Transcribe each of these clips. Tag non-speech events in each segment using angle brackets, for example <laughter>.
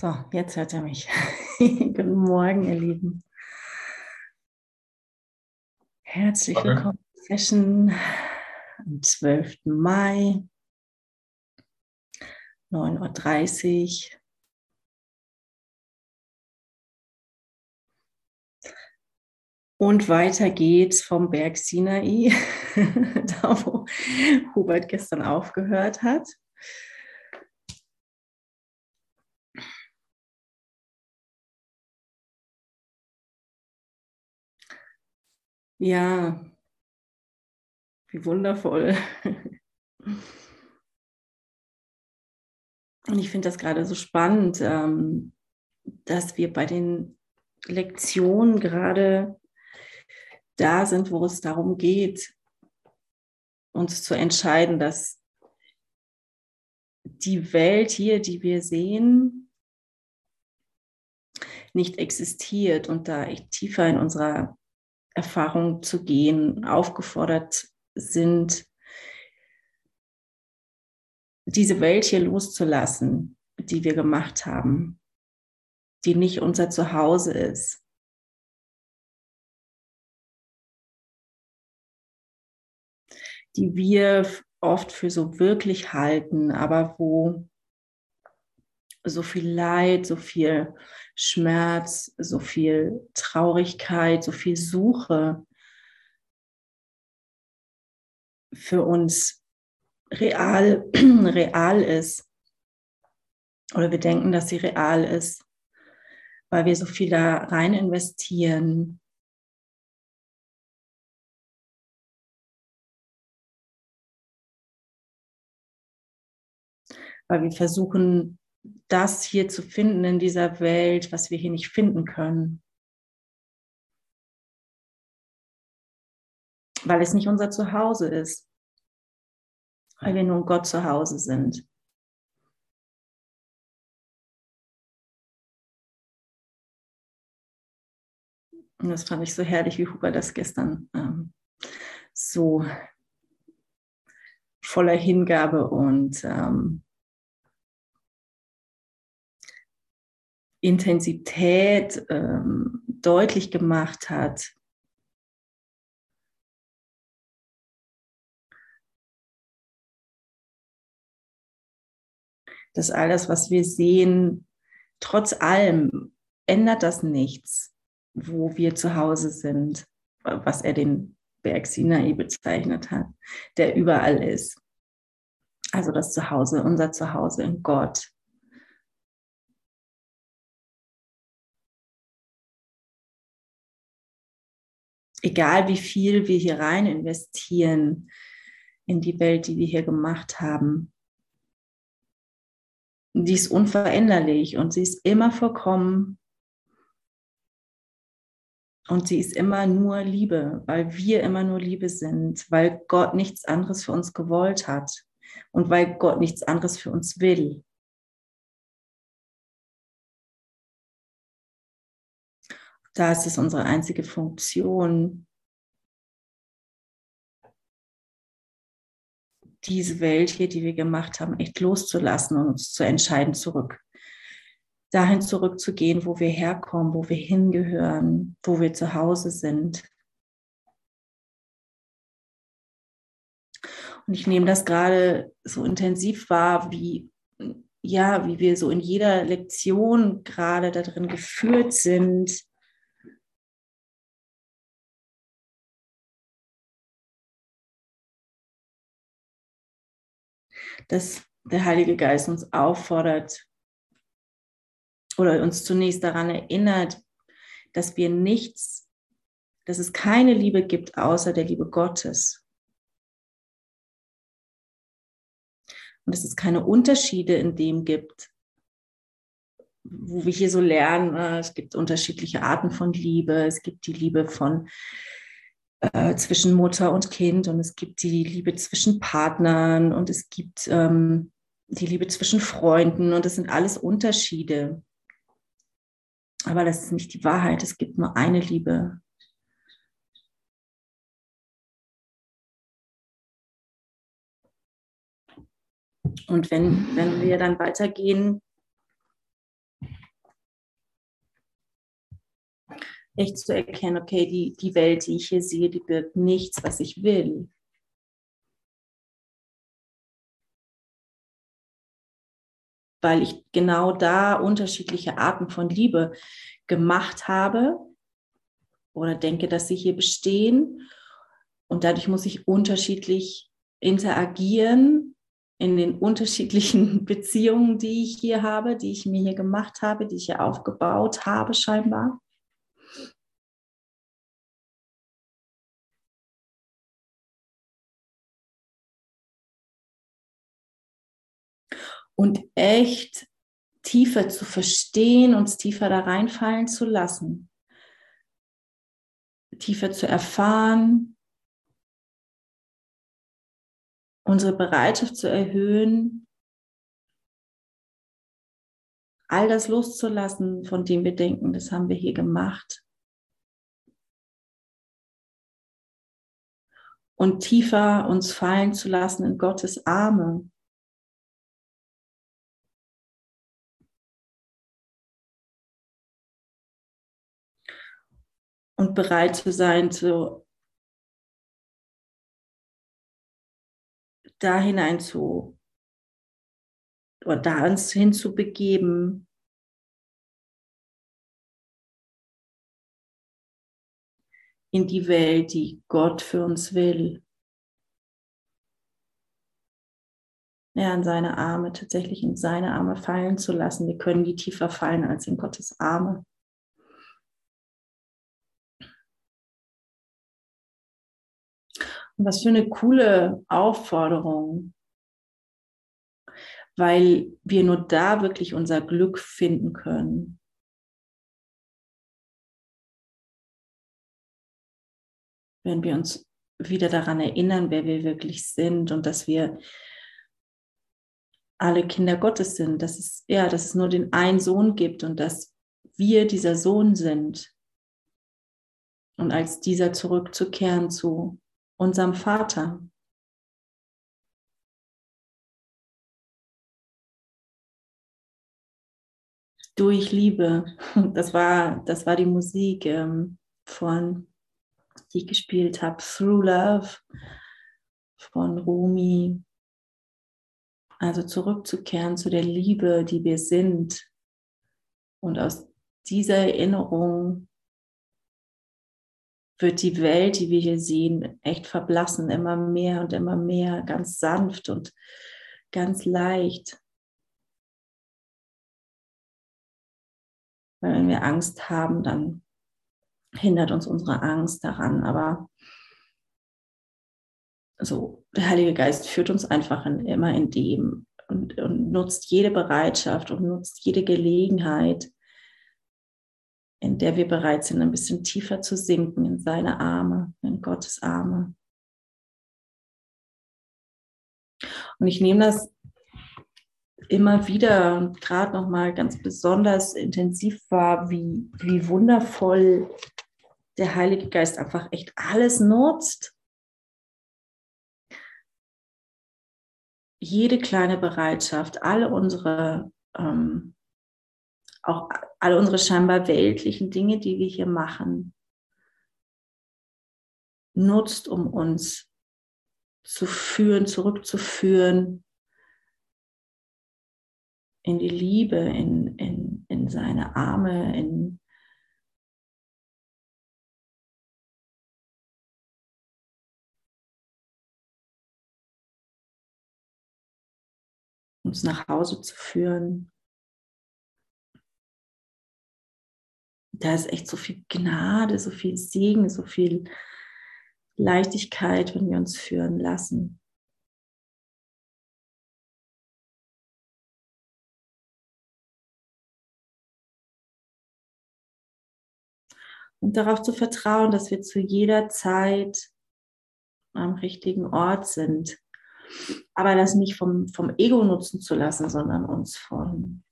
So, jetzt hört er mich. <laughs> Guten Morgen, ihr Lieben. Herzlich okay. willkommen zur Session am 12. Mai, 9.30 Uhr. Und weiter geht's vom Berg Sinai, <laughs> da wo Hubert gestern aufgehört hat. Ja, wie wundervoll. Und ich finde das gerade so spannend, ähm, dass wir bei den Lektionen gerade da sind, wo es darum geht, uns zu entscheiden, dass die Welt hier, die wir sehen, nicht existiert und da tiefer in unserer Erfahrung zu gehen, aufgefordert sind, diese Welt hier loszulassen, die wir gemacht haben, die nicht unser Zuhause ist. die wir oft für so wirklich halten, aber wo so viel Leid, so viel Schmerz, so viel Traurigkeit, so viel Suche für uns real, <clears throat> real ist. Oder wir denken, dass sie real ist, weil wir so viel da rein investieren. Weil wir versuchen, das hier zu finden in dieser Welt, was wir hier nicht finden können. Weil es nicht unser Zuhause ist. Weil wir nur Gott zu Hause sind. Und das fand ich so herrlich, wie Huber das gestern ähm, so voller Hingabe und ähm, Intensität ähm, deutlich gemacht hat. Dass all das, was wir sehen, trotz allem ändert das nichts, wo wir zu Hause sind, was er den Berg Sinai bezeichnet hat, der überall ist. Also das Zuhause, unser Zuhause in Gott. Egal wie viel wir hier rein investieren in die Welt, die wir hier gemacht haben, die ist unveränderlich und sie ist immer vollkommen und sie ist immer nur Liebe, weil wir immer nur Liebe sind, weil Gott nichts anderes für uns gewollt hat und weil Gott nichts anderes für uns will. Da ist es unsere einzige Funktion, diese Welt hier, die wir gemacht haben, echt loszulassen und uns zu entscheiden, zurück. Dahin zurückzugehen, wo wir herkommen, wo wir hingehören, wo wir zu Hause sind. Und ich nehme das gerade so intensiv wahr, wie, ja, wie wir so in jeder Lektion gerade darin geführt sind, dass der Heilige Geist uns auffordert oder uns zunächst daran erinnert, dass wir nichts, dass es keine Liebe gibt außer der Liebe Gottes. Und dass es keine Unterschiede in dem gibt, wo wir hier so lernen, äh, es gibt unterschiedliche Arten von Liebe, es gibt die Liebe von äh, zwischen Mutter und Kind und es gibt die Liebe zwischen Partnern und es gibt ähm, die Liebe zwischen Freunden und das sind alles Unterschiede. Aber das ist nicht die Wahrheit. Es gibt nur eine Liebe. Und wenn, wenn wir dann weitergehen echt zu erkennen, okay, die, die Welt, die ich hier sehe, die birgt nichts, was ich will. Weil ich genau da unterschiedliche Arten von Liebe gemacht habe oder denke, dass sie hier bestehen. Und dadurch muss ich unterschiedlich interagieren in den unterschiedlichen <laughs> Beziehungen, die ich hier habe, die ich mir hier gemacht habe, die ich hier aufgebaut habe, scheinbar. Und echt tiefer zu verstehen, uns tiefer da reinfallen zu lassen, tiefer zu erfahren, unsere Bereitschaft zu erhöhen, all das loszulassen, von dem wir denken, das haben wir hier gemacht. Und tiefer uns fallen zu lassen in Gottes Arme. Und bereit zu sein, zu da hinein zu oder da uns hinzubegeben. in die Welt, die Gott für uns will. Ja, in seine Arme, tatsächlich in seine Arme fallen zu lassen. Wir können nie tiefer fallen als in Gottes Arme. Was für eine coole Aufforderung, weil wir nur da wirklich unser Glück finden können. Wenn wir uns wieder daran erinnern, wer wir wirklich sind und dass wir alle Kinder Gottes sind, dass es, ja, dass es nur den einen Sohn gibt und dass wir dieser Sohn sind. Und als dieser zurückzukehren zu unserem Vater. Durch Liebe. Das war, das war die Musik ähm, von, die ich gespielt habe, Through Love von Rumi. Also zurückzukehren zu der Liebe, die wir sind. Und aus dieser Erinnerung wird die Welt, die wir hier sehen, echt verblassen, immer mehr und immer mehr, ganz sanft und ganz leicht. Weil wenn wir Angst haben, dann hindert uns unsere Angst daran. Aber so, der Heilige Geist führt uns einfach in, immer in dem und, und nutzt jede Bereitschaft und nutzt jede Gelegenheit, in der wir bereit sind, ein bisschen tiefer zu sinken in seine Arme, in Gottes Arme. Und ich nehme das immer wieder und gerade noch mal ganz besonders intensiv wahr, wie, wie wundervoll der Heilige Geist einfach echt alles nutzt. Jede kleine Bereitschaft, alle unsere ähm, auch alle unsere scheinbar weltlichen Dinge, die wir hier machen, nutzt, um uns zu führen, zurückzuführen in die Liebe, in, in, in seine Arme, in uns nach Hause zu führen. Da ist echt so viel Gnade, so viel Segen, so viel Leichtigkeit, wenn wir uns führen lassen. Und darauf zu vertrauen, dass wir zu jeder Zeit am richtigen Ort sind. Aber das nicht vom, vom Ego nutzen zu lassen, sondern uns von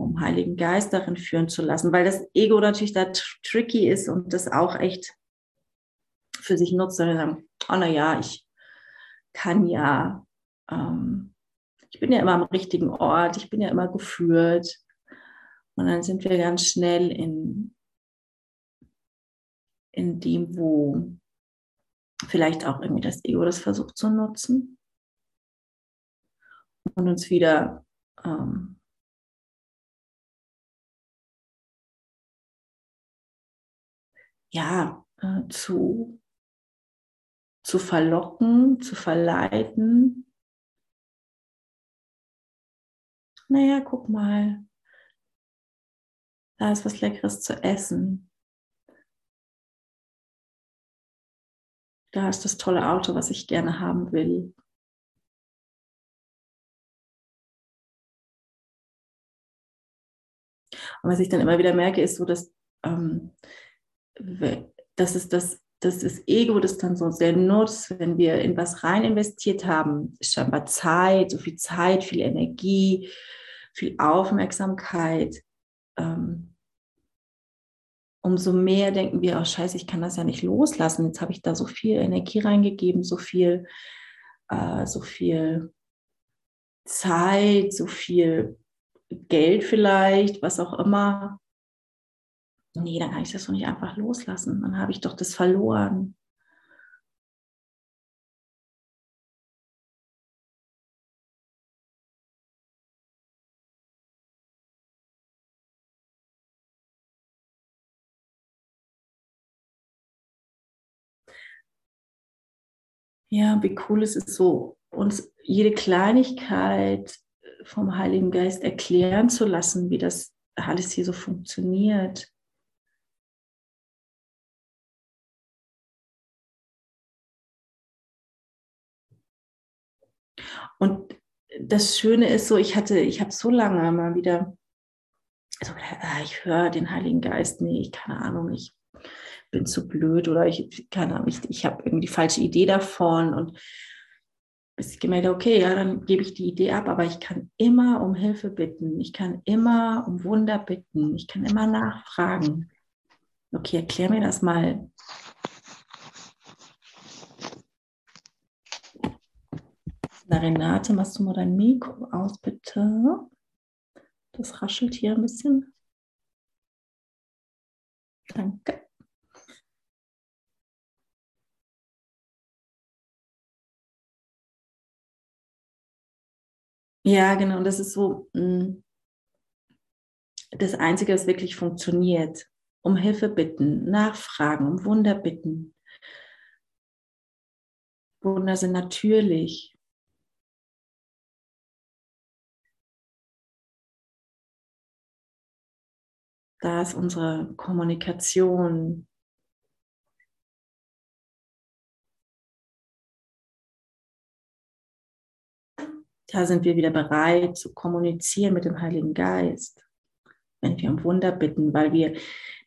vom Heiligen Geist darin führen zu lassen, weil das Ego natürlich da tricky ist und das auch echt für sich nutzt, und sagen, oh na ja, ich kann ja, ähm, ich bin ja immer am richtigen Ort, ich bin ja immer geführt. Und dann sind wir ganz schnell in, in dem, wo vielleicht auch irgendwie das Ego das versucht zu nutzen und uns wieder ähm, ja, äh, zu, zu verlocken, zu verleiten. Naja, guck mal, da ist was Leckeres zu essen. Da ist das tolle Auto, was ich gerne haben will. Und was ich dann immer wieder merke, ist so, dass ähm, das ist das, das ist Ego, das dann so sehr nutzt, wenn wir in was rein investiert haben, scheinbar Zeit, so viel Zeit, viel Energie, viel Aufmerksamkeit. Ähm, umso mehr denken wir, oh scheiße, ich kann das ja nicht loslassen. Jetzt habe ich da so viel Energie reingegeben, so viel, äh, so viel Zeit, so viel Geld vielleicht, was auch immer nee, dann kann ich das doch nicht einfach loslassen. Dann habe ich doch das verloren. Ja, wie cool es ist, so uns jede Kleinigkeit vom Heiligen Geist erklären zu lassen, wie das alles hier so funktioniert. Und das Schöne ist so, ich hatte, ich habe so lange mal wieder so gedacht, ah, ich höre den Heiligen Geist nicht, keine Ahnung, ich bin zu blöd oder ich, keine Ahnung, ich, ich habe irgendwie die falsche Idee davon und bis ich gemerkt okay, ja, dann gebe ich die Idee ab, aber ich kann immer um Hilfe bitten, ich kann immer um Wunder bitten, ich kann immer nachfragen. Okay, erklär mir das mal. Na, Renate, machst du mal dein Mikro aus, bitte? Das raschelt hier ein bisschen. Danke. Ja, genau. Das ist so mm, das Einzige, was wirklich funktioniert. Um Hilfe bitten, nachfragen, um Wunder bitten. Wunder sind natürlich. Da ist unsere Kommunikation. Da sind wir wieder bereit zu kommunizieren mit dem Heiligen Geist, wenn wir um Wunder bitten, weil wir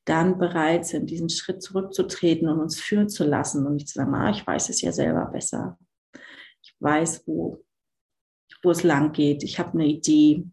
dann bereit sind, diesen Schritt zurückzutreten und uns führen zu lassen und nicht zu sagen, ah, ich weiß es ja selber besser. Ich weiß, wo, wo es lang geht. Ich habe eine Idee.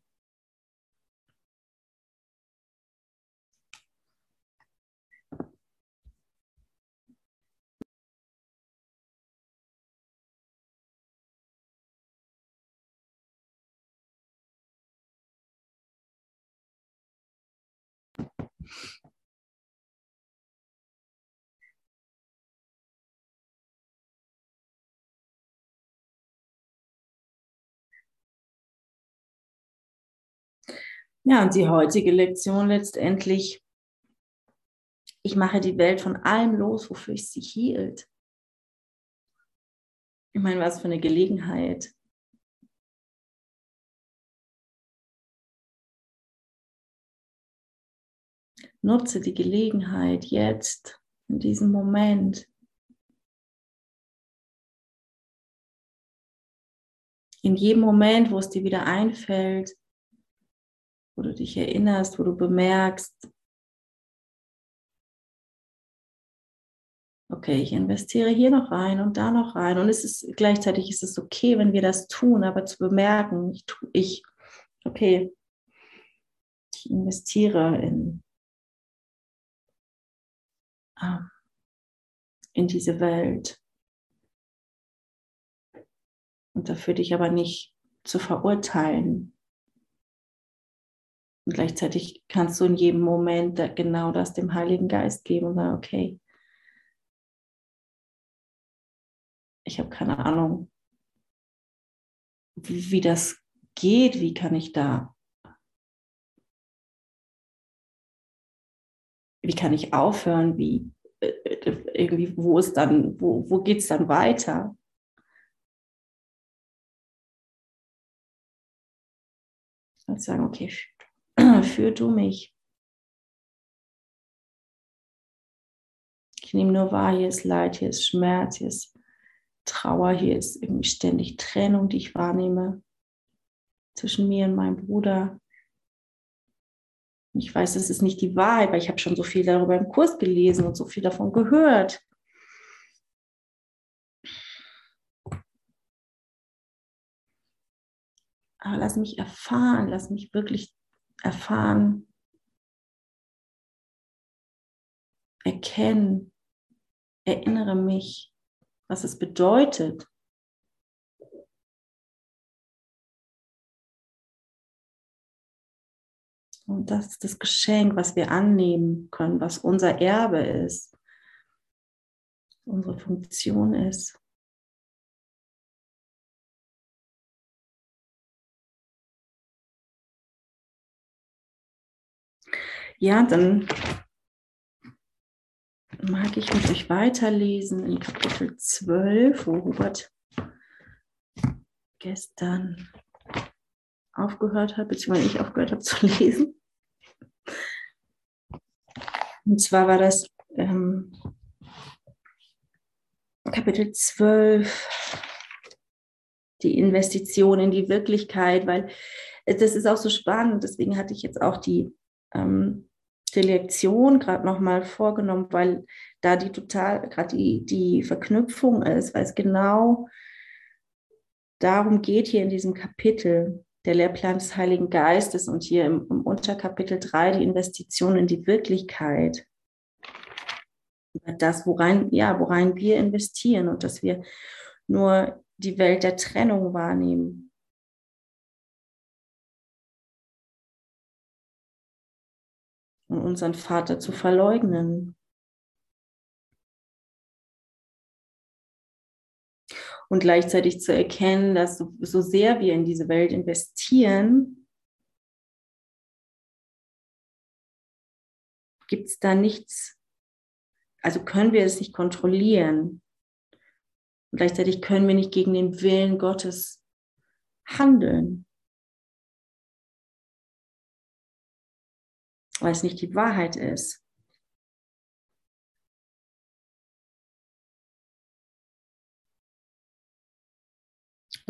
Ja, und die heutige Lektion letztendlich, ich mache die Welt von allem los, wofür ich sie hielt. Ich meine, was für eine Gelegenheit. Nutze die Gelegenheit jetzt, in diesem Moment. In jedem Moment, wo es dir wieder einfällt, wo du dich erinnerst, wo du bemerkst, okay, ich investiere hier noch rein und da noch rein. Und es ist gleichzeitig ist es okay, wenn wir das tun, aber zu bemerken, ich, ich okay, ich investiere in, ähm, in diese Welt. Und dafür dich aber nicht zu verurteilen. Und gleichzeitig kannst du in jedem Moment genau das dem Heiligen Geist geben und sagen, okay, ich habe keine Ahnung, wie, wie das geht, wie kann ich da wie kann ich aufhören, wie äh, äh, irgendwie, wo ist dann, wo, wo geht es dann weiter? Und sagen, okay, <clears throat> führ du mich. Ich nehme nur wahr, hier ist Leid, hier ist Schmerz, hier ist Trauer, hier ist irgendwie ständig Trennung, die ich wahrnehme zwischen mir und meinem Bruder. Ich weiß, das ist nicht die Wahrheit, weil ich habe schon so viel darüber im Kurs gelesen und so viel davon gehört. Aber lass mich erfahren, lass mich wirklich erfahren, erkennen, erinnere mich, was es bedeutet. Und das ist das Geschenk, was wir annehmen können, was unser Erbe ist, unsere Funktion ist. Ja, dann mag ich mit euch weiterlesen in Kapitel 12, wo Hubert gestern aufgehört hat, beziehungsweise ich aufgehört habe zu lesen. Und zwar war das ähm, Kapitel 12, die Investition in die Wirklichkeit, weil das ist auch so spannend. Deswegen hatte ich jetzt auch die ähm, die Lektion gerade nochmal vorgenommen, weil da die total, gerade die, die Verknüpfung ist, weil es genau darum geht hier in diesem Kapitel, der Lehrplan des Heiligen Geistes und hier im, im Unterkapitel 3 die Investition in die Wirklichkeit. Das, worein, ja, worein wir investieren und dass wir nur die Welt der Trennung wahrnehmen. und unseren Vater zu verleugnen. Und gleichzeitig zu erkennen, dass so, so sehr wir in diese Welt investieren, gibt es da nichts, also können wir es nicht kontrollieren. Und gleichzeitig können wir nicht gegen den Willen Gottes handeln. weil es nicht die Wahrheit ist.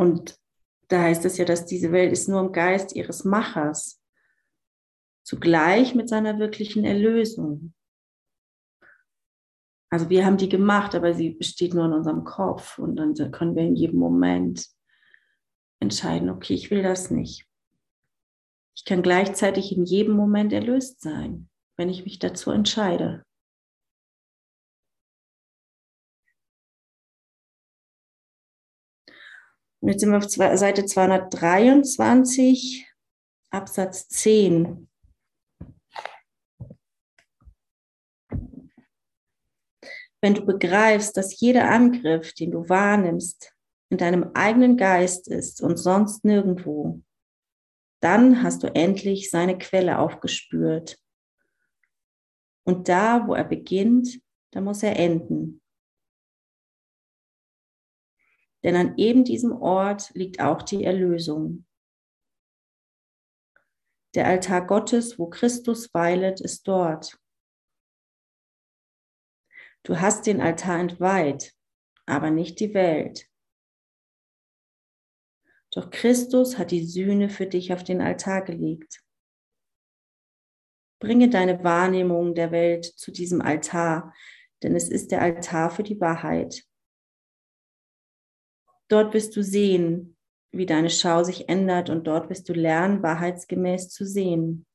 Und da heißt es ja, dass diese Welt ist nur im Geist ihres Machers, zugleich mit seiner wirklichen Erlösung. Also wir haben die gemacht, aber sie besteht nur in unserem Kopf und dann können wir in jedem Moment entscheiden, okay, ich will das nicht. Ich kann gleichzeitig in jedem Moment erlöst sein, wenn ich mich dazu entscheide. Und jetzt sind wir auf Seite 223, Absatz 10. Wenn du begreifst, dass jeder Angriff, den du wahrnimmst, in deinem eigenen Geist ist und sonst nirgendwo, dann hast du endlich seine Quelle aufgespürt. Und da, wo er beginnt, da muss er enden. Denn an eben diesem Ort liegt auch die Erlösung. Der Altar Gottes, wo Christus weilet, ist dort. Du hast den Altar entweiht, aber nicht die Welt. Doch Christus hat die Sühne für dich auf den Altar gelegt. Bringe deine Wahrnehmung der Welt zu diesem Altar, denn es ist der Altar für die Wahrheit. Dort wirst du sehen, wie deine Schau sich ändert und dort wirst du lernen, wahrheitsgemäß zu sehen.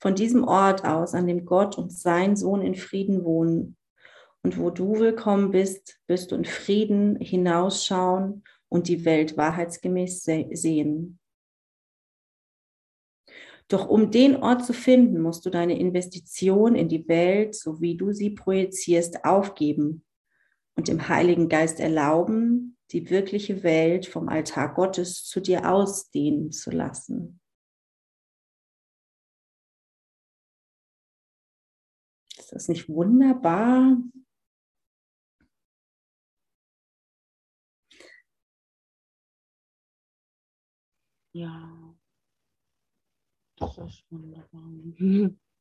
Von diesem Ort aus, an dem Gott und sein Sohn in Frieden wohnen, und wo du willkommen bist, wirst du in Frieden hinausschauen und die Welt wahrheitsgemäß sehen. Doch um den Ort zu finden, musst du deine Investition in die Welt, so wie du sie projizierst, aufgeben und dem Heiligen Geist erlauben, die wirkliche Welt vom Altar Gottes zu dir ausdehnen zu lassen. Ist das nicht wunderbar? Ja, das ist wunderbar. <laughs>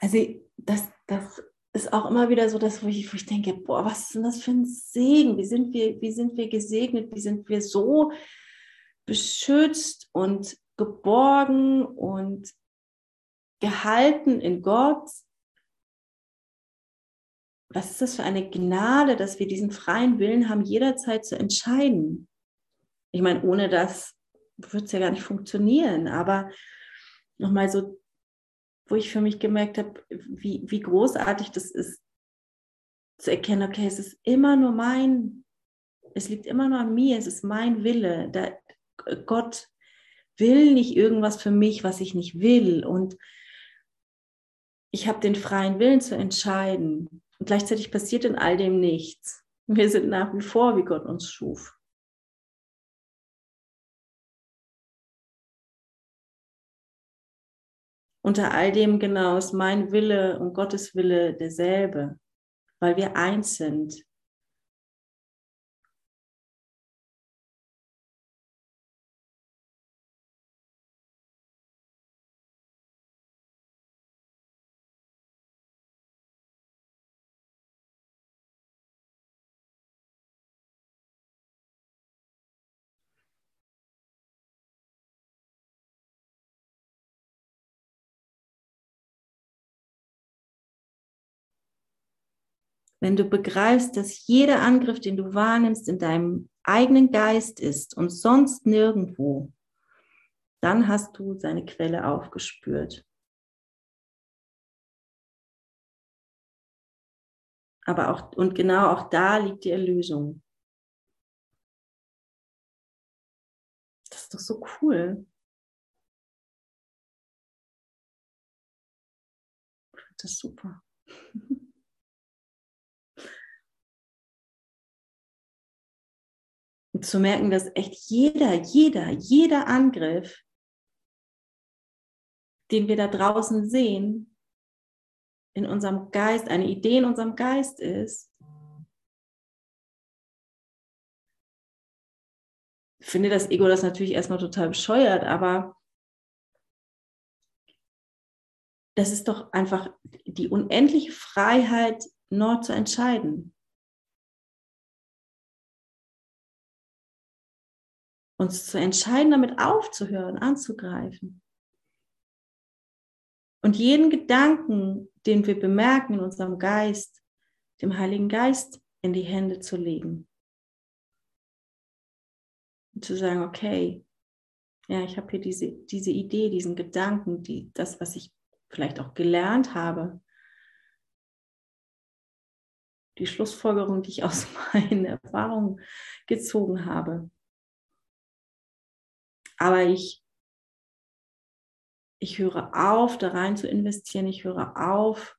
Also das, das ist auch immer wieder so das, wo ich, wo ich denke, boah, was ist denn das für ein Segen? Wie sind wir, wie sind wir gesegnet? Wie sind wir so beschützt und geborgen und gehalten in Gott? Was ist das für eine Gnade, dass wir diesen freien Willen haben, jederzeit zu entscheiden? Ich meine, ohne das würde es ja gar nicht funktionieren. Aber nochmal so wo ich für mich gemerkt habe, wie, wie großartig das ist, zu erkennen, okay, es ist immer nur mein, es liegt immer nur an mir, es ist mein Wille. Da, Gott will nicht irgendwas für mich, was ich nicht will. Und ich habe den freien Willen zu entscheiden. Und gleichzeitig passiert in all dem nichts. Wir sind nach wie vor, wie Gott uns schuf. Unter all dem genau ist mein Wille und Gottes Wille derselbe, weil wir eins sind. Wenn du begreifst, dass jeder Angriff, den du wahrnimmst, in deinem eigenen Geist ist und sonst nirgendwo, dann hast du seine Quelle aufgespürt. Aber auch, und genau auch da liegt die Erlösung. Das ist doch so cool. Das ist super. <laughs> Und zu merken, dass echt jeder, jeder, jeder Angriff, den wir da draußen sehen, in unserem Geist, eine Idee in unserem Geist ist, finde das Ego das natürlich erstmal total bescheuert, aber das ist doch einfach die unendliche Freiheit, neu zu entscheiden. Uns zu entscheiden, damit aufzuhören, anzugreifen. Und jeden Gedanken, den wir bemerken in unserem Geist, dem Heiligen Geist in die Hände zu legen. Und zu sagen, okay, ja, ich habe hier diese, diese Idee, diesen Gedanken, die, das, was ich vielleicht auch gelernt habe, die Schlussfolgerung, die ich aus <laughs> meinen Erfahrungen gezogen habe. Aber ich, ich höre auf, da rein zu investieren. Ich höre auf,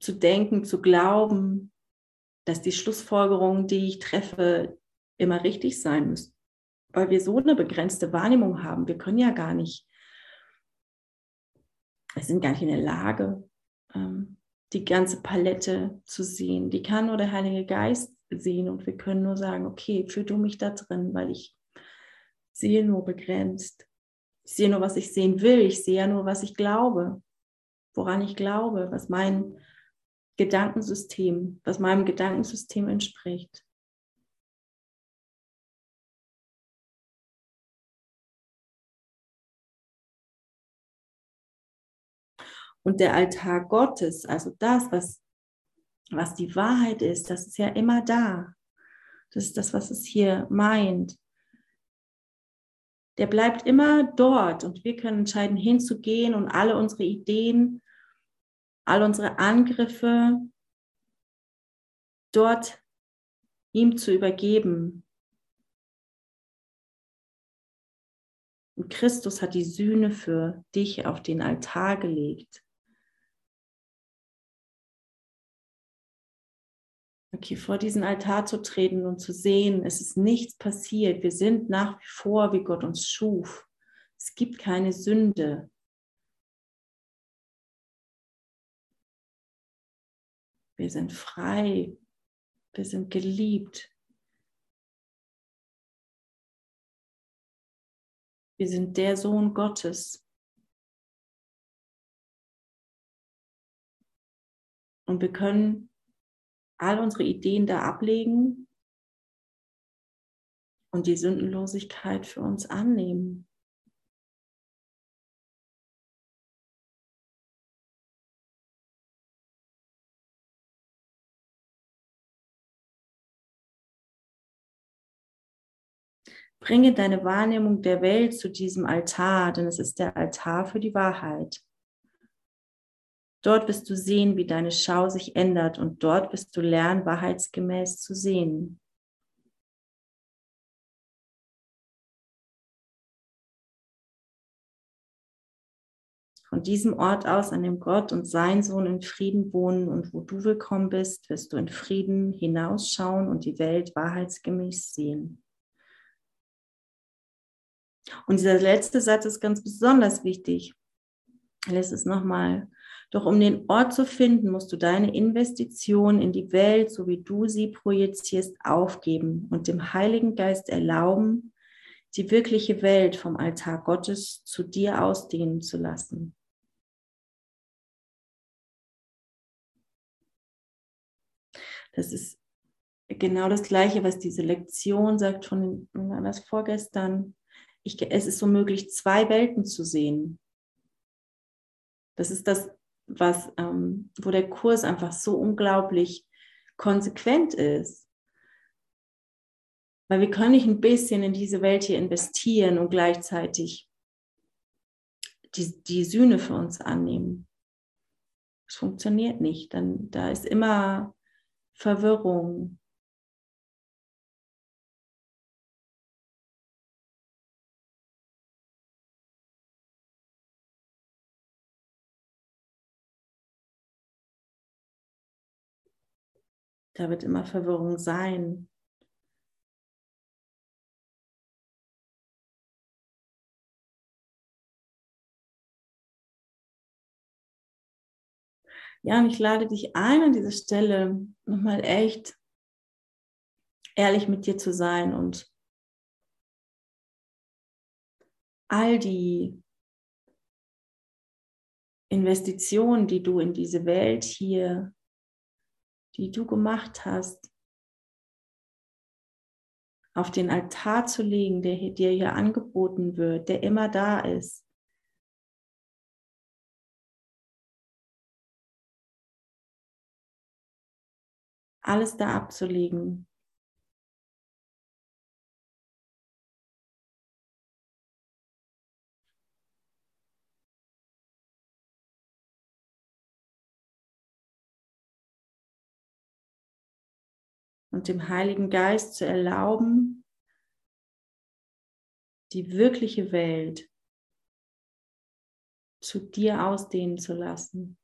zu denken, zu glauben, dass die Schlussfolgerungen, die ich treffe, immer richtig sein müssen. Weil wir so eine begrenzte Wahrnehmung haben. Wir können ja gar nicht, wir sind gar nicht in der Lage, ähm, die ganze Palette zu sehen. Die kann nur der Heilige Geist sehen und wir können nur sagen, okay, führ du mich da drin, weil ich sehe nur begrenzt. Ich sehe nur, was ich sehen will. Ich sehe ja nur, was ich glaube, woran ich glaube, was mein Gedankensystem, was meinem Gedankensystem entspricht. Und der Altar Gottes, also das, was, was die Wahrheit ist, das ist ja immer da. Das ist das, was es hier meint der bleibt immer dort und wir können entscheiden, hinzugehen und alle unsere Ideen, all unsere Angriffe dort ihm zu übergeben. Und Christus hat die Sühne für dich auf den Altar gelegt. Okay, vor diesen Altar zu treten und zu sehen, es ist nichts passiert. Wir sind nach wie vor, wie Gott uns schuf. Es gibt keine Sünde. Wir sind frei. Wir sind geliebt. Wir sind der Sohn Gottes. Und wir können all unsere Ideen da ablegen und die Sündenlosigkeit für uns annehmen. Bringe deine Wahrnehmung der Welt zu diesem Altar, denn es ist der Altar für die Wahrheit. Dort wirst du sehen, wie deine Schau sich ändert und dort wirst du lernen, wahrheitsgemäß zu sehen. Von diesem Ort aus, an dem Gott und sein Sohn in Frieden wohnen und wo du willkommen bist, wirst du in Frieden hinausschauen und die Welt wahrheitsgemäß sehen. Und dieser letzte Satz ist ganz besonders wichtig. Ich lese es nochmal. Doch um den Ort zu finden, musst du deine Investition in die Welt, so wie du sie projizierst, aufgeben und dem Heiligen Geist erlauben, die wirkliche Welt vom Altar Gottes zu dir ausdehnen zu lassen. Das ist genau das Gleiche, was diese Lektion sagt von das vorgestern. Ich, es ist so möglich, zwei Welten zu sehen. Das ist das, was, ähm, wo der Kurs einfach so unglaublich konsequent ist. Weil wir können nicht ein bisschen in diese Welt hier investieren und gleichzeitig die, die Sühne für uns annehmen. Es funktioniert nicht. Dann, da ist immer Verwirrung, Da wird immer Verwirrung sein. Ja, und ich lade dich ein, an dieser Stelle nochmal echt ehrlich mit dir zu sein und all die Investitionen, die du in diese Welt hier die du gemacht hast, auf den Altar zu legen, der dir hier angeboten wird, der immer da ist. Alles da abzulegen. Und dem Heiligen Geist zu erlauben, die wirkliche Welt zu dir ausdehnen zu lassen.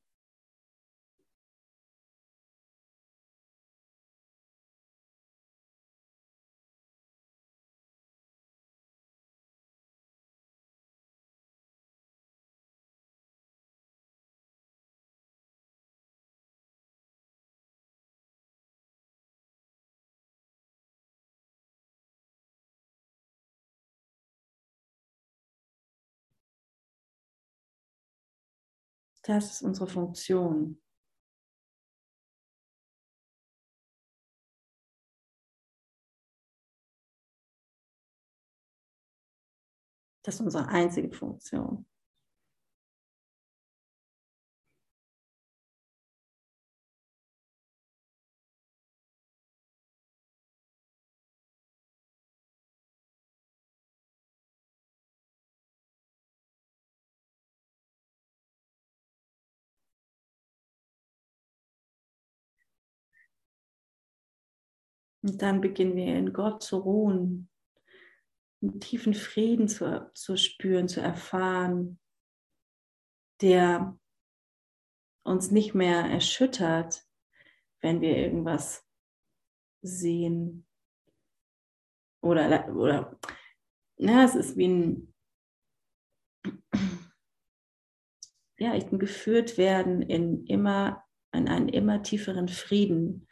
Das ist unsere Funktion. Das ist unsere einzige Funktion. Und dann beginnen wir in Gott zu ruhen. einen tiefen Frieden zu, zu spüren, zu erfahren, der uns nicht mehr erschüttert, wenn wir irgendwas sehen. Oder, oder ja, es ist wie ein, <clears throat> ja, ich bin geführt werden in immer, in einen immer tieferen Frieden.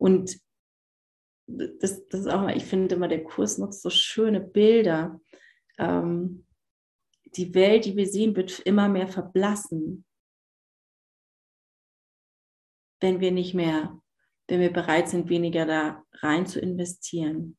Und das, das ist auch mal, ich finde immer, der Kurs nutzt so schöne Bilder. Ähm, die Welt, die wir sehen, wird immer mehr verblassen, wenn wir nicht mehr, wenn wir bereit sind, weniger da rein zu investieren.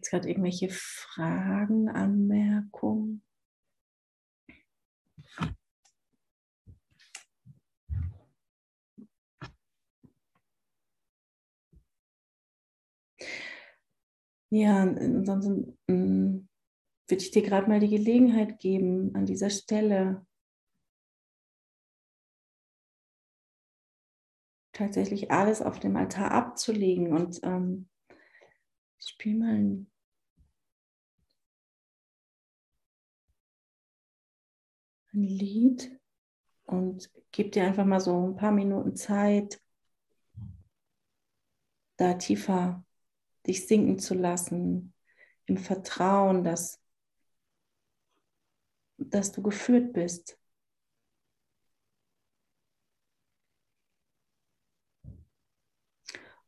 Gibt es gerade irgendwelche Fragen, Anmerkungen? Ja, ansonsten mm, würde ich dir gerade mal die Gelegenheit geben, an dieser Stelle tatsächlich alles auf dem Altar abzulegen und ähm, ich spiele mal ein. Ein Lied. Und gib dir einfach mal so ein paar Minuten Zeit, da tiefer dich sinken zu lassen, im Vertrauen, dass, dass du geführt bist.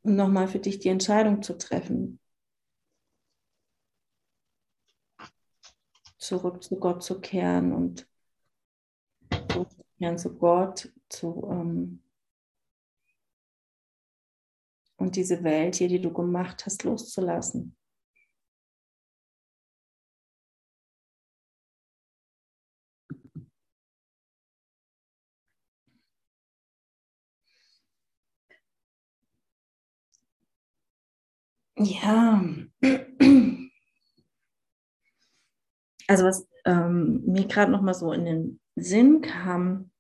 Und nochmal für dich die Entscheidung zu treffen, zurück zu Gott zu kehren und zurückzukehren zu Gott, zu, ähm, und diese Welt hier, die du gemacht hast, loszulassen. Ja, also was ähm, mir gerade noch mal so in den Sinn kam,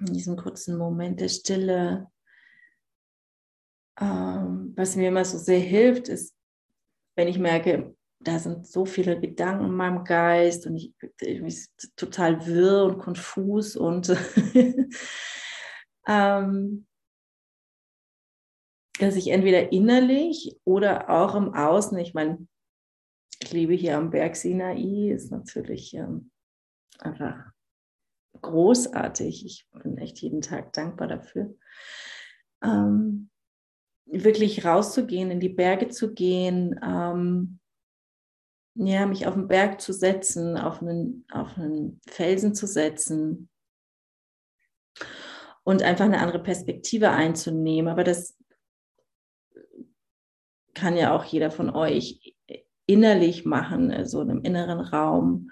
in diesem kurzen Moment der Stille, ähm, was mir immer so sehr hilft, ist, wenn ich merke, da sind so viele Gedanken in meinem Geist und ich, ich total wirr und konfus und <laughs> ähm, dass ich entweder innerlich oder auch im Außen, ich meine, ich lebe hier am Berg Sinai, ist natürlich ähm, einfach großartig. Ich bin echt jeden Tag dankbar dafür. Ähm, wirklich rauszugehen, in die Berge zu gehen, ähm, ja, mich auf den Berg zu setzen, auf einen, auf einen Felsen zu setzen und einfach eine andere Perspektive einzunehmen. Aber das kann ja auch jeder von euch innerlich machen, so also in einem inneren Raum,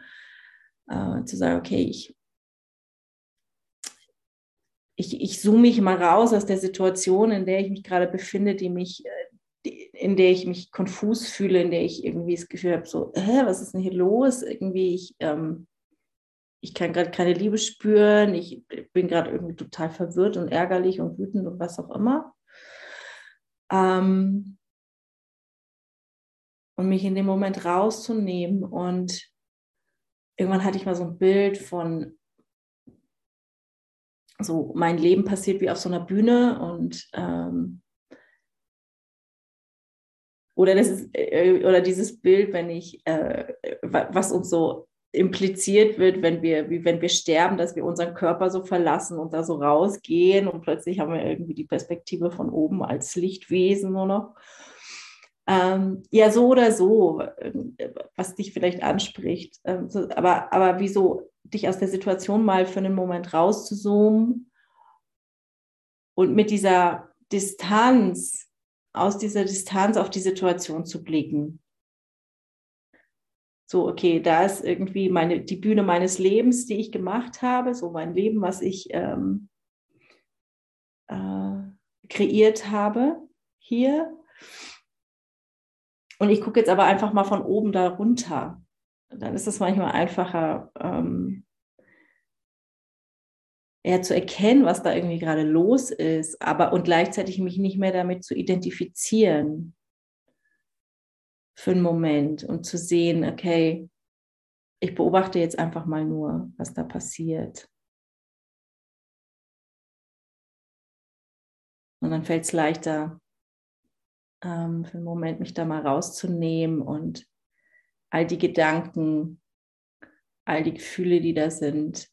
äh, zu sagen, okay, ich, ich, ich zoome mich mal raus aus der Situation, in der ich mich gerade befinde, die mich, äh, in der ich mich konfus fühle, in der ich irgendwie das Gefühl habe, so, hä, was ist denn hier los? Irgendwie, ich, ähm, ich kann gerade keine Liebe spüren, ich bin gerade irgendwie total verwirrt und ärgerlich und wütend und was auch immer. Ähm, und mich in dem Moment rauszunehmen. Und irgendwann hatte ich mal so ein Bild von, so mein Leben passiert wie auf so einer Bühne und ähm, oder das ist, äh, oder dieses Bild, wenn ich, äh, was uns so impliziert wird, wenn wir, wie wenn wir sterben, dass wir unseren Körper so verlassen und da so rausgehen und plötzlich haben wir irgendwie die Perspektive von oben als Lichtwesen nur noch. Ähm, ja, so oder so, was dich vielleicht anspricht. Ähm, aber, aber wieso dich aus der Situation mal für einen Moment rauszuzoomen und mit dieser Distanz, aus dieser Distanz auf die Situation zu blicken. So, okay, da ist irgendwie meine, die Bühne meines Lebens, die ich gemacht habe, so mein Leben, was ich ähm, äh, kreiert habe hier. Und ich gucke jetzt aber einfach mal von oben da runter. Dann ist es manchmal einfacher, ähm, eher zu erkennen, was da irgendwie gerade los ist, aber und gleichzeitig mich nicht mehr damit zu identifizieren für einen Moment und zu sehen, okay, ich beobachte jetzt einfach mal nur, was da passiert. Und dann fällt es leichter, ähm, für einen Moment mich da mal rauszunehmen und all die Gedanken, all die Gefühle, die da sind,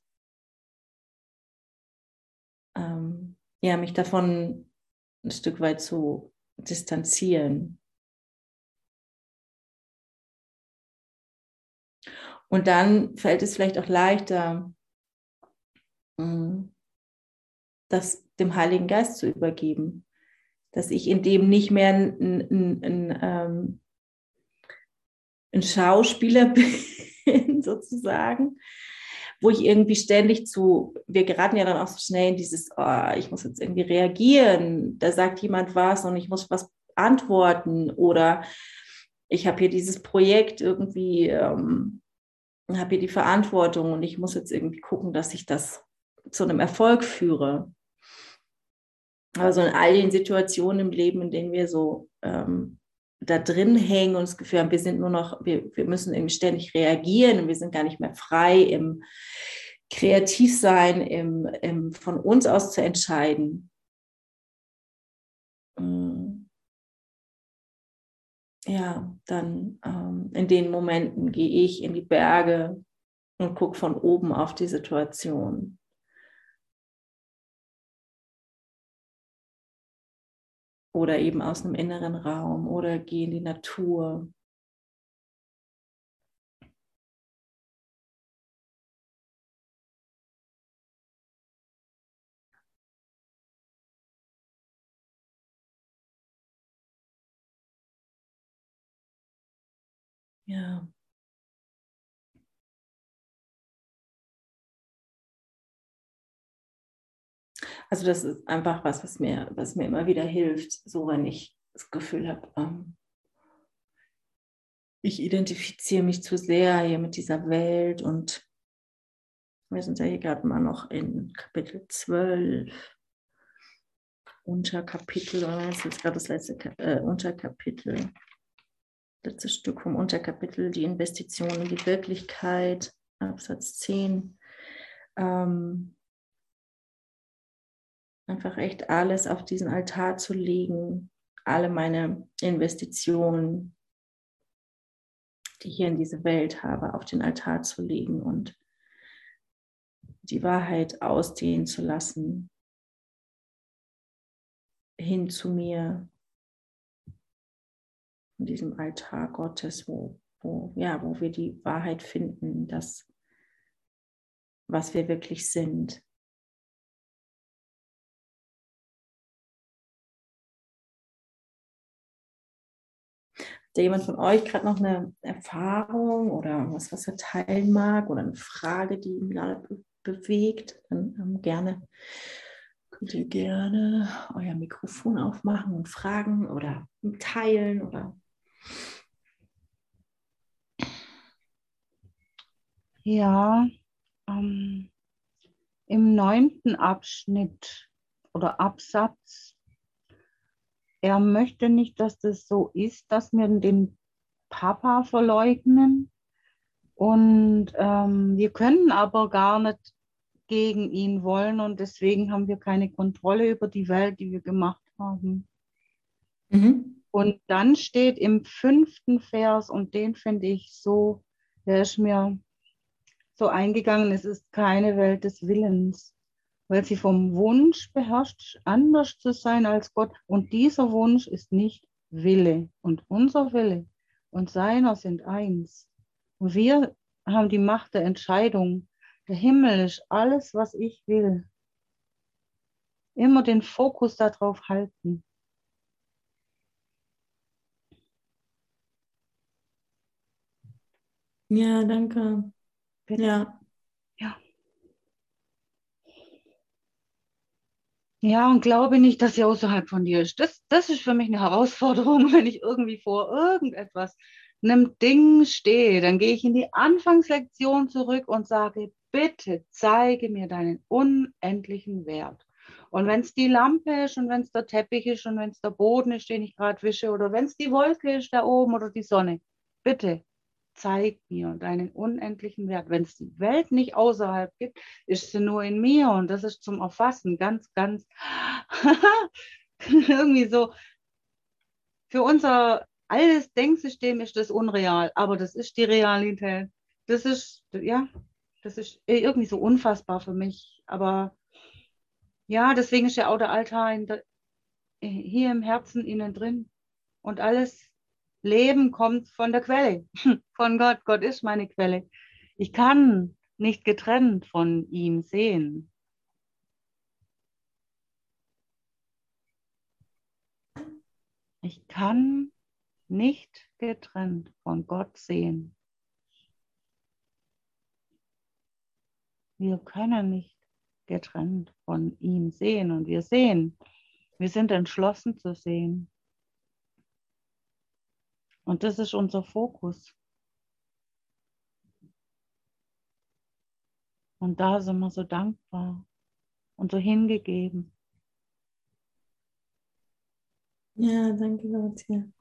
ähm, ja, mich davon ein Stück weit zu distanzieren. Und dann fällt es vielleicht auch leichter, mm, das dem Heiligen Geist zu übergeben, dass ich in dem nicht mehr ein, ein, ein, ähm, ein Schauspieler <laughs> bin, sozusagen, wo ich irgendwie ständig zu, wir geraten ja dann auch so schnell in dieses, oh, ich muss jetzt irgendwie reagieren, da sagt jemand was und ich muss was antworten oder ich habe hier dieses Projekt irgendwie, ähm, habe hier die Verantwortung und ich muss jetzt irgendwie gucken, dass ich das zu einem Erfolg führe. Also in all den Situationen im Leben, in denen wir so ähm, da drin hängen und das Gefühl haben, wir sind nur noch, wir, wir müssen irgendwie ständig reagieren und wir sind gar nicht mehr frei im Kreativsein, im, im von uns aus zu entscheiden. Mm. Ja, dann ähm, in den Momenten gehe ich in die Berge und gucke von oben auf die Situation. Oder eben aus einem inneren Raum oder geh in die Natur. Ja. Also das ist einfach was, was mir, was mir immer wieder hilft, so wenn ich das Gefühl habe, ähm, ich identifiziere mich zu sehr hier mit dieser Welt und wir sind ja hier gerade mal noch in Kapitel 12, Unterkapitel, das ist jetzt gerade das letzte äh, Unterkapitel, letztes Stück vom Unterkapitel, die Investition in die Wirklichkeit, Absatz 10. Ähm, einfach echt alles auf diesen Altar zu legen, alle meine Investitionen, die ich hier in diese Welt habe, auf den Altar zu legen und die Wahrheit ausdehnen zu lassen, hin zu mir, in diesem Altar Gottes, wo, wo, ja, wo wir die Wahrheit finden, das, was wir wirklich sind. Da jemand von euch gerade noch eine Erfahrung oder was, was er teilen mag oder eine Frage, die ihn gerade be bewegt, dann ähm, gerne könnt ihr gerne euer Mikrofon aufmachen und fragen oder teilen oder ja ähm, im neunten Abschnitt oder Absatz er möchte nicht, dass das so ist, dass wir den Papa verleugnen. Und ähm, wir können aber gar nicht gegen ihn wollen und deswegen haben wir keine Kontrolle über die Welt, die wir gemacht haben. Mhm. Und dann steht im fünften Vers, und den finde ich so, der ist mir so eingegangen, es ist keine Welt des Willens weil sie vom Wunsch beherrscht, anders zu sein als Gott. Und dieser Wunsch ist nicht Wille und unser Wille und seiner sind eins. Und wir haben die Macht der Entscheidung. Der Himmel ist alles, was ich will. Immer den Fokus darauf halten. Ja, danke. Bitte. Ja. Ja. Ja, und glaube nicht, dass sie außerhalb von dir ist. Das, das ist für mich eine Herausforderung, <laughs> wenn ich irgendwie vor irgendetwas, einem Ding stehe. Dann gehe ich in die Anfangslektion zurück und sage, bitte zeige mir deinen unendlichen Wert. Und wenn es die Lampe ist und wenn es der Teppich ist und wenn es der Boden ist, den ich gerade wische, oder wenn es die Wolke ist da oben oder die Sonne, bitte zeig mir deinen unendlichen Wert. Wenn es die Welt nicht außerhalb gibt, ist sie nur in mir und das ist zum Erfassen ganz, ganz <laughs> irgendwie so. Für unser altes Denksystem ist das unreal, aber das ist die Realität. Das ist, ja, das ist irgendwie so unfassbar für mich. Aber ja, deswegen ist ja auch der Altar der, hier im Herzen innen drin. Und alles Leben kommt von der Quelle, <laughs> von Gott. Gott ist meine Quelle. Ich kann nicht getrennt von ihm sehen. Ich kann nicht getrennt von Gott sehen. Wir können nicht getrennt von ihm sehen und wir sehen. Wir sind entschlossen zu sehen. Und das ist unser Fokus. Und da sind wir so dankbar und so hingegeben. Ja, danke, Dorothea.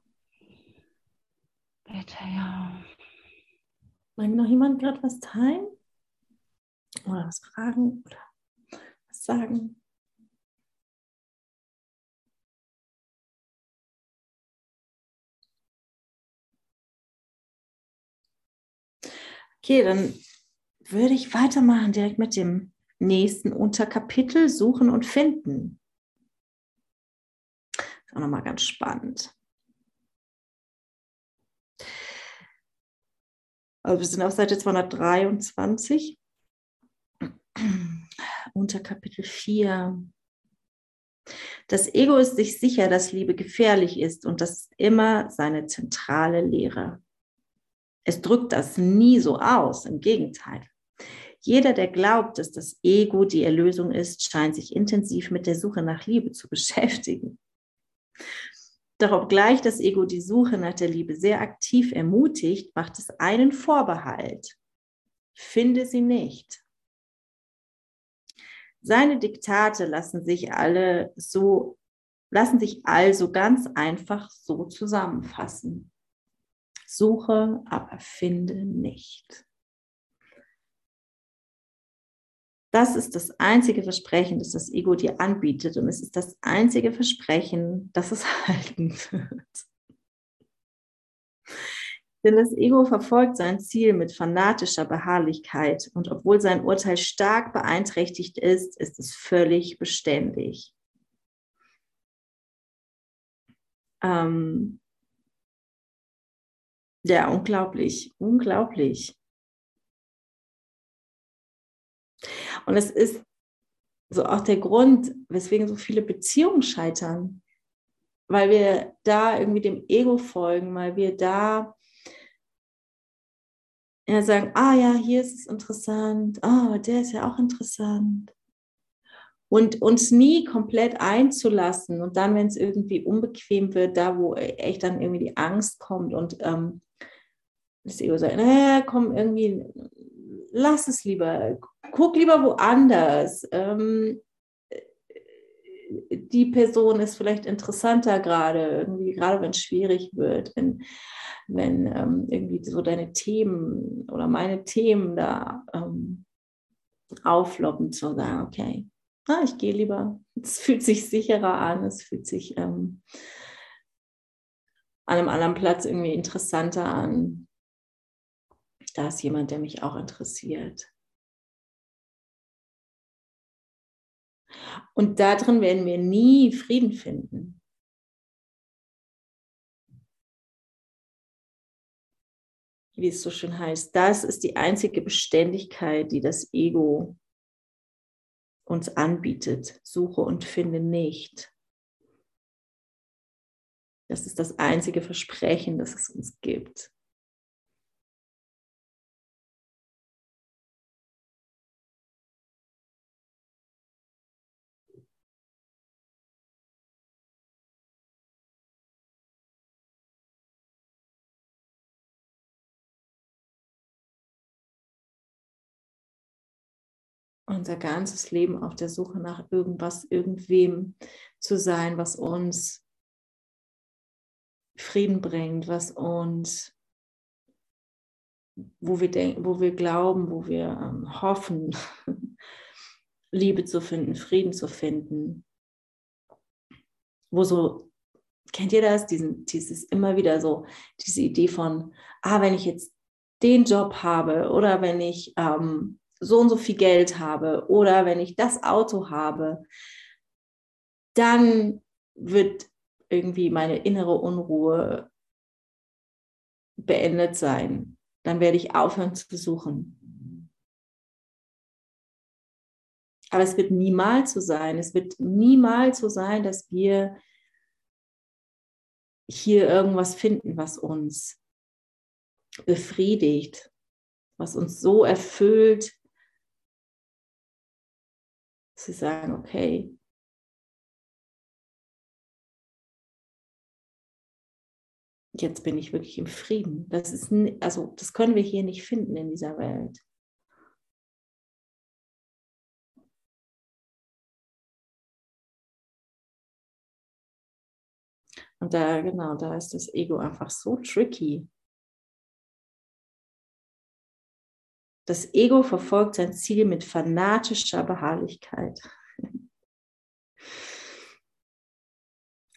Bitte, ja. Mag noch jemand gerade was teilen? Oder was fragen? Oder was sagen? Okay, dann würde ich weitermachen direkt mit dem nächsten Unterkapitel Suchen und Finden. Ist auch nochmal ganz spannend. Also wir sind auf Seite 223, Unterkapitel 4. Das Ego ist sich sicher, dass Liebe gefährlich ist und das ist immer seine zentrale Lehre. Es drückt das nie so aus, im Gegenteil. Jeder, der glaubt, dass das Ego die Erlösung ist, scheint sich intensiv mit der Suche nach Liebe zu <laughs> beschäftigen. Doch obgleich das Ego die Suche nach der Liebe sehr aktiv ermutigt, macht es einen Vorbehalt. Finde sie nicht. Seine Diktate lassen sich alle so, lassen sich also ganz einfach so zusammenfassen. Suche, aber finde nicht. Das ist das einzige Versprechen, das das Ego dir anbietet und es ist das einzige Versprechen, das es <laughs> halten wird. Denn das Ego verfolgt sein Ziel mit fanatischer Beharrlichkeit und obwohl sein Urteil stark beeinträchtigt ist, ist es völlig beständig. Ähm, ja, unglaublich, unglaublich. Und es ist so auch der Grund, weswegen so viele Beziehungen scheitern, weil wir da irgendwie dem Ego folgen, weil wir da ja sagen, ah ja, hier ist es interessant, ah, oh, der ist ja auch interessant und uns nie komplett einzulassen und dann, wenn es irgendwie unbequem wird, da wo echt dann irgendwie die Angst kommt und ähm, das Ego sagt, naja, komm irgendwie, lass es lieber, guck lieber woanders. Ähm, die Person ist vielleicht interessanter gerade, irgendwie, gerade wenn es schwierig wird, wenn, wenn ähm, irgendwie so deine Themen oder meine Themen da ähm, aufloppen, zu sagen, okay, ah, ich gehe lieber. Es fühlt sich sicherer an, es fühlt sich ähm, an einem anderen Platz irgendwie interessanter an da ist jemand, der mich auch interessiert. Und darin werden wir nie Frieden finden. Wie es so schön heißt, das ist die einzige Beständigkeit, die das Ego uns anbietet. Suche und finde nicht. Das ist das einzige Versprechen, das es uns gibt. Unser ganzes Leben auf der Suche nach irgendwas, irgendwem zu sein, was uns Frieden bringt, was uns, wo wir denken, wo wir glauben, wo wir ähm, hoffen, <laughs> Liebe zu finden, Frieden zu finden. Wo so, kennt ihr das? Diesen, dieses immer wieder so, diese Idee von, ah, wenn ich jetzt den Job habe oder wenn ich ähm, so und so viel Geld habe oder wenn ich das Auto habe, dann wird irgendwie meine innere Unruhe beendet sein. Dann werde ich aufhören zu suchen. Aber es wird niemals so sein. Es wird niemals so sein, dass wir hier irgendwas finden, was uns befriedigt, was uns so erfüllt, sie sagen, okay, jetzt bin ich wirklich im Frieden. Das ist, also das können wir hier nicht finden in dieser Welt. Und da, genau, da ist das Ego einfach so tricky. Das Ego verfolgt sein Ziel mit fanatischer Beharrlichkeit.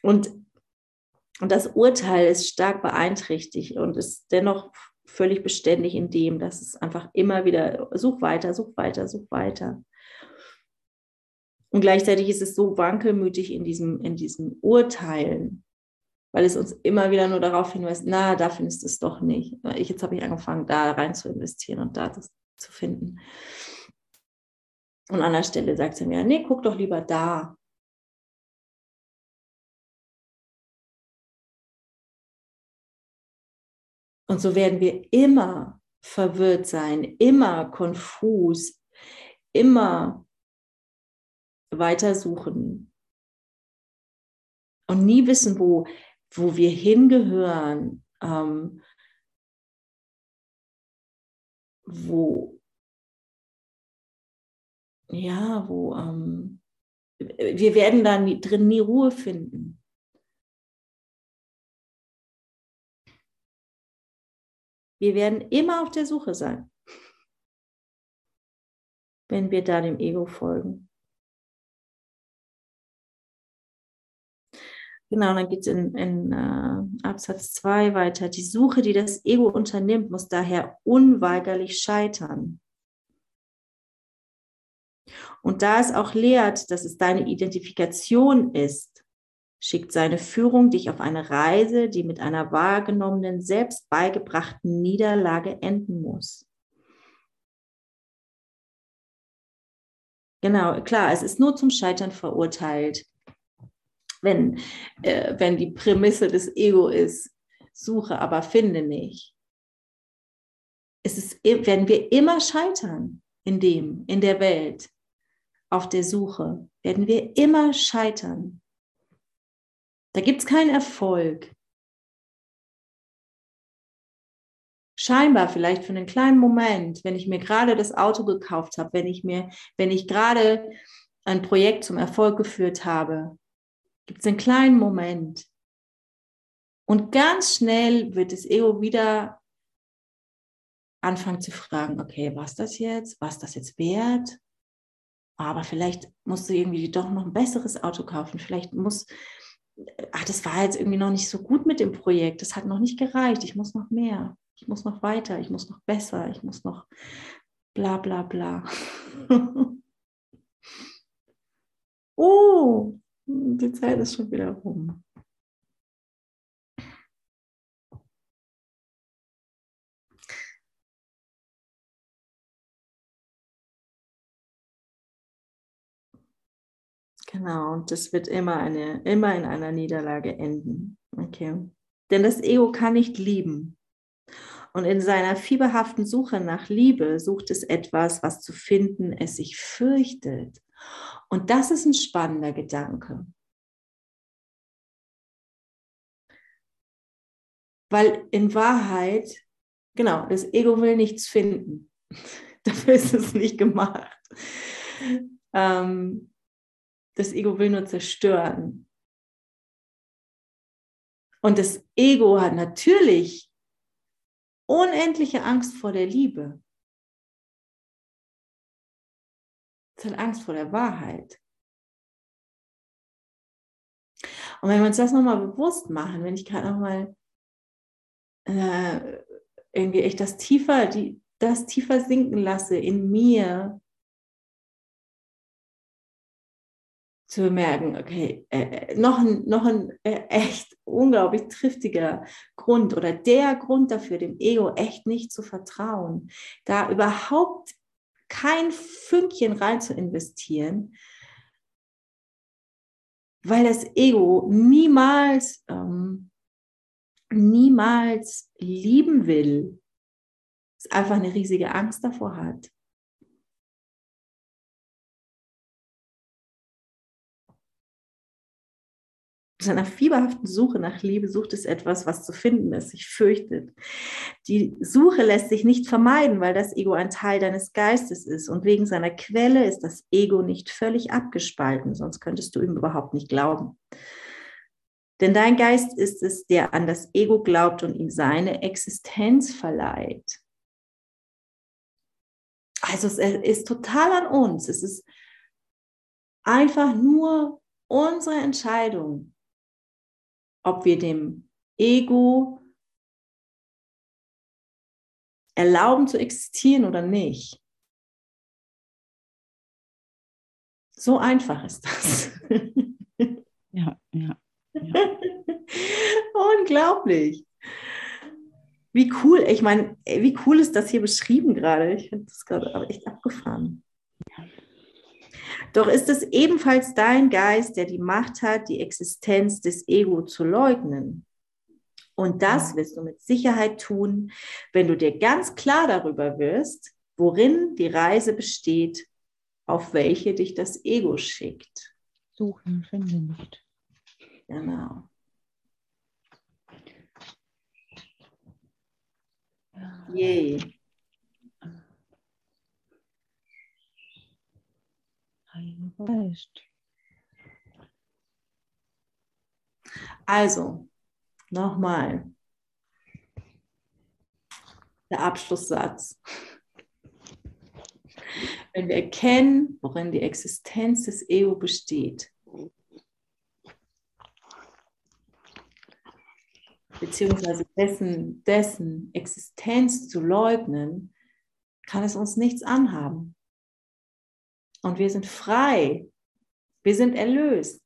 Und, das Urteil ist stark beeinträchtigt und ist dennoch völlig beständig in dem, dass es einfach immer wieder, such weiter, such weiter, such weiter. Und gleichzeitig ist es so wankelmütig in diesem, in diesem Urteilen, weil es uns immer wieder nur darauf hinweist, na, da findest du es doch nicht. Ich, jetzt habe ich angefangen, da rein zu investieren und da das zu finden. Und an der Stelle sagt sie mir, nee, guck doch lieber da. Und so werden wir immer verwirrt sein, immer konfus, immer weitersuchen und nie wissen, wo, wo wir hingehören, ähm, wo, ja, wo, ähm, wir werden da nie, drin nie Ruhe finden. Wir werden immer auf der Suche sein, wenn wir da dem Ego folgen. Genau, dann geht es in, in äh, Absatz 2 weiter. Die Suche, die das Ego unternimmt, muss daher unweigerlich scheitern. Und da es auch lehrt, dass es deine Identifikation ist, schickt seine Führung dich auf eine Reise, die mit einer wahrgenommenen, selbst beigebrachten Niederlage enden muss. Genau, klar, es ist nur zum Scheitern verurteilt wenn, äh, wenn die Prämisse des Ego ist, suche, aber finde nicht. Es ist, werden wir immer scheitern in dem, in der Welt, auf der Suche, werden wir immer scheitern. Da gibt es keinen Erfolg. Scheinbar vielleicht für einen kleinen Moment, wenn ich mir gerade das Auto gekauft habe, wenn ich mir, wenn ich gerade ein Projekt zum Erfolg geführt habe, gibt es einen kleinen Moment. Und ganz schnell wird das Ego wieder anfangen zu fragen, okay, was das jetzt? Was das jetzt wert? Aber vielleicht musst du irgendwie doch noch ein besseres Auto kaufen. Vielleicht muss, ach, das war jetzt irgendwie noch nicht so gut mit dem Projekt. Das hat noch nicht gereicht. Ich muss noch mehr. Ich muss noch weiter. Ich muss noch besser. Ich muss noch bla bla bla. <laughs> oh, die Zeit ist schon wieder rum. Genau, und das wird immer, eine, immer in einer Niederlage enden. Okay. Denn das Ego kann nicht lieben. Und in seiner fieberhaften Suche nach Liebe sucht es etwas, was zu finden es sich fürchtet. Und das ist ein spannender Gedanke. Weil in Wahrheit, genau, das Ego will nichts finden. <laughs> Dafür ist es nicht gemacht. Ähm, das Ego will nur zerstören. Und das Ego hat natürlich unendliche Angst vor der Liebe. Es hat Angst vor der Wahrheit. Und wenn wir uns das nochmal bewusst machen, wenn ich gerade nochmal äh, irgendwie echt das tiefer, die, das tiefer sinken lasse in mir, zu bemerken, okay, äh, noch ein, noch ein äh, echt unglaublich triftiger Grund oder der Grund dafür, dem Ego echt nicht zu vertrauen, da überhaupt kein Fünkchen rein zu investieren, weil das Ego niemals, ähm, niemals lieben will, es einfach eine riesige Angst davor hat. Seiner fieberhaften Suche nach Liebe sucht es etwas, was zu finden ist, sich fürchtet. Die Suche lässt sich nicht vermeiden, weil das Ego ein Teil deines Geistes ist. Und wegen seiner Quelle ist das Ego nicht völlig abgespalten, sonst könntest du ihm überhaupt nicht glauben. Denn dein Geist ist es, der an das Ego glaubt und ihm seine Existenz verleiht. Also es ist total an uns. Es ist einfach nur unsere Entscheidung, ob wir dem Ego erlauben zu existieren oder nicht. So einfach ist das. <laughs> Ja, ja. ja. <laughs> Unglaublich. Wie cool, ich meine, wie cool ist das hier beschrieben gerade? Ich finde das gerade echt abgefahren. Ja. Doch ist es ebenfalls dein Geist, der die Macht hat, die Existenz des Ego zu leugnen. Und das wirst du mit Sicherheit tun, wenn du dir ganz klar darüber wirst, worin die Reise besteht, auf welche dich das Ego schickt. Suchen, finde nicht. Genau. Yay. Also, nochmal. Der Abschlusssatz. Wenn wir erkennen, worin die Existenz des Ego besteht, beziehungsweise dessen, dessen Existenz zu leugnen, kann es uns nichts anhaben. Und wir sind frei. Wir sind erlöst.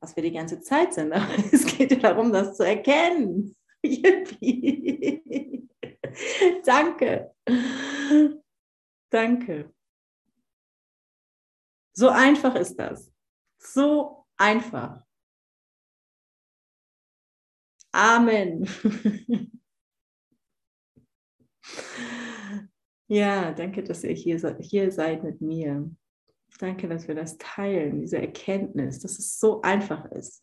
Was wir die ganze Zeit sind. <laughs> Aber es geht ja darum, das zu erkennen. <laughs> Danke. Danke. So einfach ist das. So einfach. Amen. <laughs> Ja, danke, dass ihr hier, hier seid mit mir. Danke, dass wir das teilen, diese Erkenntnis, dass es so einfach ist.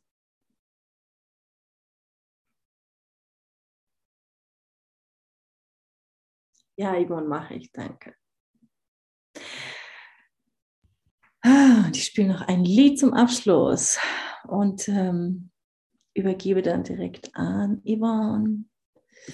Ja, Yvonne, mache ich, danke. Ah, ich spiele noch ein Lied zum Abschluss und ähm, übergebe dann direkt an Yvonne.